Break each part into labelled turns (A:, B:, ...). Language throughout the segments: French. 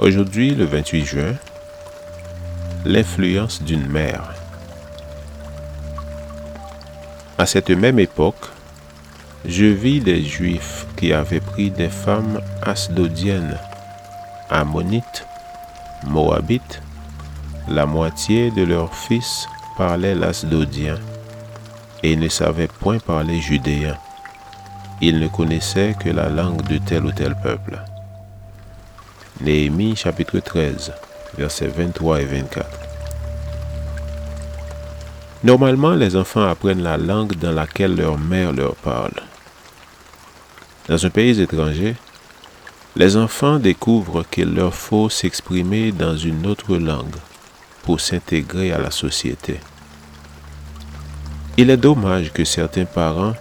A: Aujourd'hui, le 28 juin, l'influence d'une mère. À cette même époque, je vis des Juifs qui avaient pris des femmes asdodiennes, ammonites, moabites. La moitié de leurs fils parlaient l'asdodien et ne savaient point parler judéen. Ils ne connaissaient que la langue de tel ou tel peuple. Néhémie chapitre 13, versets 23 et 24. Normalement, les enfants apprennent la langue dans laquelle leur mère leur parle. Dans un pays étranger, les enfants découvrent qu'il leur faut s'exprimer dans une autre langue pour s'intégrer à la société. Il est dommage que certains parents,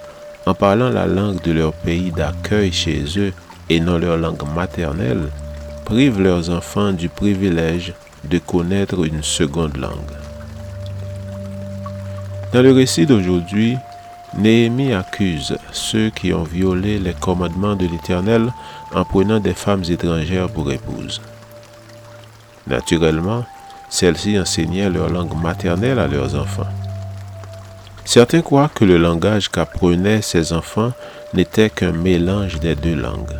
A: en parlant la langue de leur pays d'accueil chez eux et non leur langue maternelle, privent leurs enfants du privilège de connaître une seconde langue. Dans le récit d'aujourd'hui, Néhémie accuse ceux qui ont violé les commandements de l'Éternel en prenant des femmes étrangères pour épouses. Naturellement, celles-ci enseignaient leur langue maternelle à leurs enfants. Certains croient que le langage qu'apprenaient ces enfants n'était qu'un mélange des deux langues.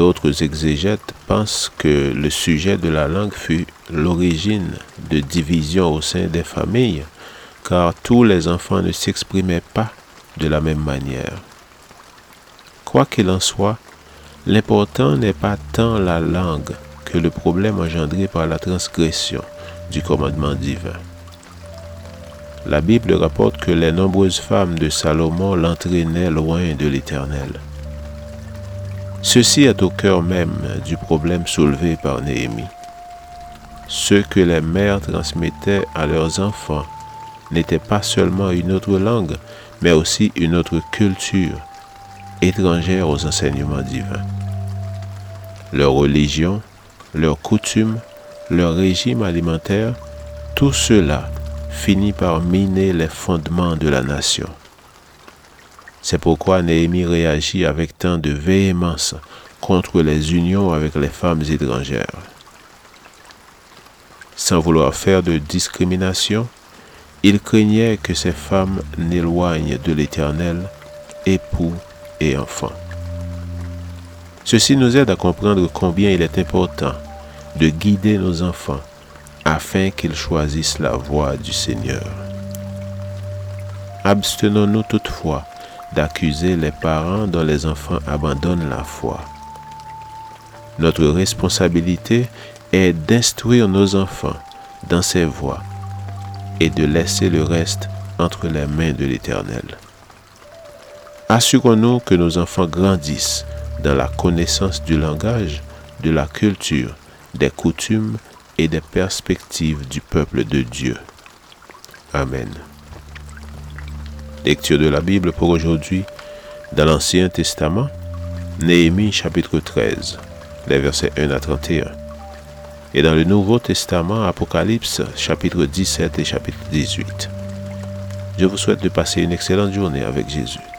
A: D'autres exégètes pensent que le sujet de la langue fut l'origine de divisions au sein des familles, car tous les enfants ne s'exprimaient pas de la même manière. Quoi qu'il en soit, l'important n'est pas tant la langue que le problème engendré par la transgression du commandement divin. La Bible rapporte que les nombreuses femmes de Salomon l'entraînaient loin de l'Éternel. Ceci est au cœur même du problème soulevé par Néhémie. Ce que les mères transmettaient à leurs enfants n'était pas seulement une autre langue, mais aussi une autre culture, étrangère aux enseignements divins. Leur religion, leurs coutumes, leur régime alimentaire, tout cela finit par miner les fondements de la nation. C'est pourquoi Néhémie réagit avec tant de véhémence contre les unions avec les femmes étrangères. Sans vouloir faire de discrimination, il craignait que ces femmes n'éloignent de l'Éternel époux et enfants. Ceci nous aide à comprendre combien il est important de guider nos enfants afin qu'ils choisissent la voie du Seigneur. Abstenons-nous toutefois d'accuser les parents dont les enfants abandonnent la foi. Notre responsabilité est d'instruire nos enfants dans ces voies et de laisser le reste entre les mains de l'Éternel. Assurons-nous que nos enfants grandissent dans la connaissance du langage, de la culture, des coutumes et des perspectives du peuple de Dieu. Amen. Lecture de la Bible pour aujourd'hui dans l'Ancien Testament, Néhémie chapitre 13, les versets 1 à 31. Et dans le Nouveau Testament, Apocalypse chapitre 17 et chapitre 18. Je vous souhaite de passer une excellente journée avec Jésus.